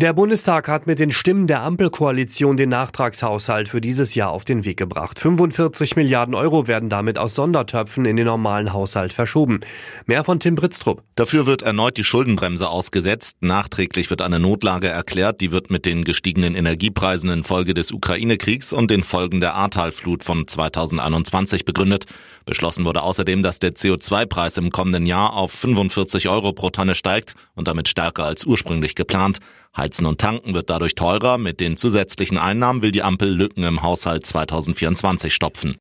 Der Bundestag hat mit den Stimmen der Ampelkoalition den Nachtragshaushalt für dieses Jahr auf den Weg gebracht. 45 Milliarden Euro werden damit aus Sondertöpfen in den normalen Haushalt verschoben. Mehr von Tim Britztrup. Dafür wird erneut die Schuldenbremse ausgesetzt. Nachträglich wird eine Notlage erklärt. Die wird mit den gestiegenen Energiepreisen infolge des Ukraine-Kriegs und den Folgen der Ahrtalflut von 2021 begründet. Beschlossen wurde außerdem, dass der CO2-Preis im kommenden Jahr auf 45 Euro pro Tonne steigt und damit stärker als ursprünglich geplant. Heizen und Tanken wird dadurch teurer. Mit den zusätzlichen Einnahmen will die Ampel Lücken im Haushalt 2024 stopfen.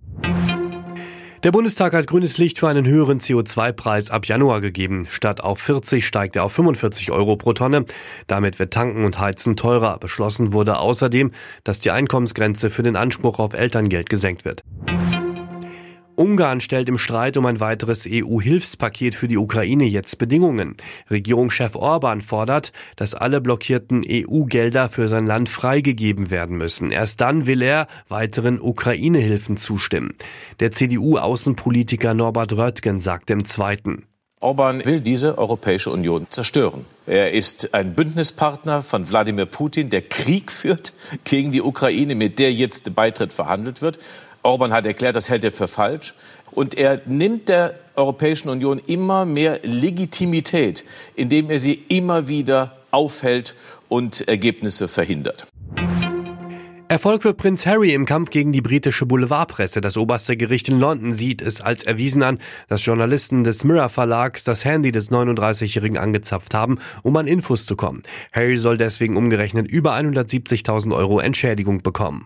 Der Bundestag hat grünes Licht für einen höheren CO2-Preis ab Januar gegeben. Statt auf 40 steigt er auf 45 Euro pro Tonne. Damit wird Tanken und Heizen teurer. Beschlossen wurde außerdem, dass die Einkommensgrenze für den Anspruch auf Elterngeld gesenkt wird. Ungarn stellt im Streit um ein weiteres EU-Hilfspaket für die Ukraine jetzt Bedingungen. Regierungschef Orban fordert, dass alle blockierten EU-Gelder für sein Land freigegeben werden müssen. Erst dann will er weiteren Ukraine-Hilfen zustimmen. Der CDU-Außenpolitiker Norbert Röttgen sagte im Zweiten. Orban will diese Europäische Union zerstören. Er ist ein Bündnispartner von Wladimir Putin, der Krieg führt gegen die Ukraine, mit der jetzt Beitritt verhandelt wird. Orban hat erklärt, das hält er für falsch. Und er nimmt der Europäischen Union immer mehr Legitimität, indem er sie immer wieder aufhält und Ergebnisse verhindert. Erfolg für Prinz Harry im Kampf gegen die britische Boulevardpresse. Das oberste Gericht in London sieht es als erwiesen an, dass Journalisten des Mirror Verlags das Handy des 39-Jährigen angezapft haben, um an Infos zu kommen. Harry soll deswegen umgerechnet über 170.000 Euro Entschädigung bekommen.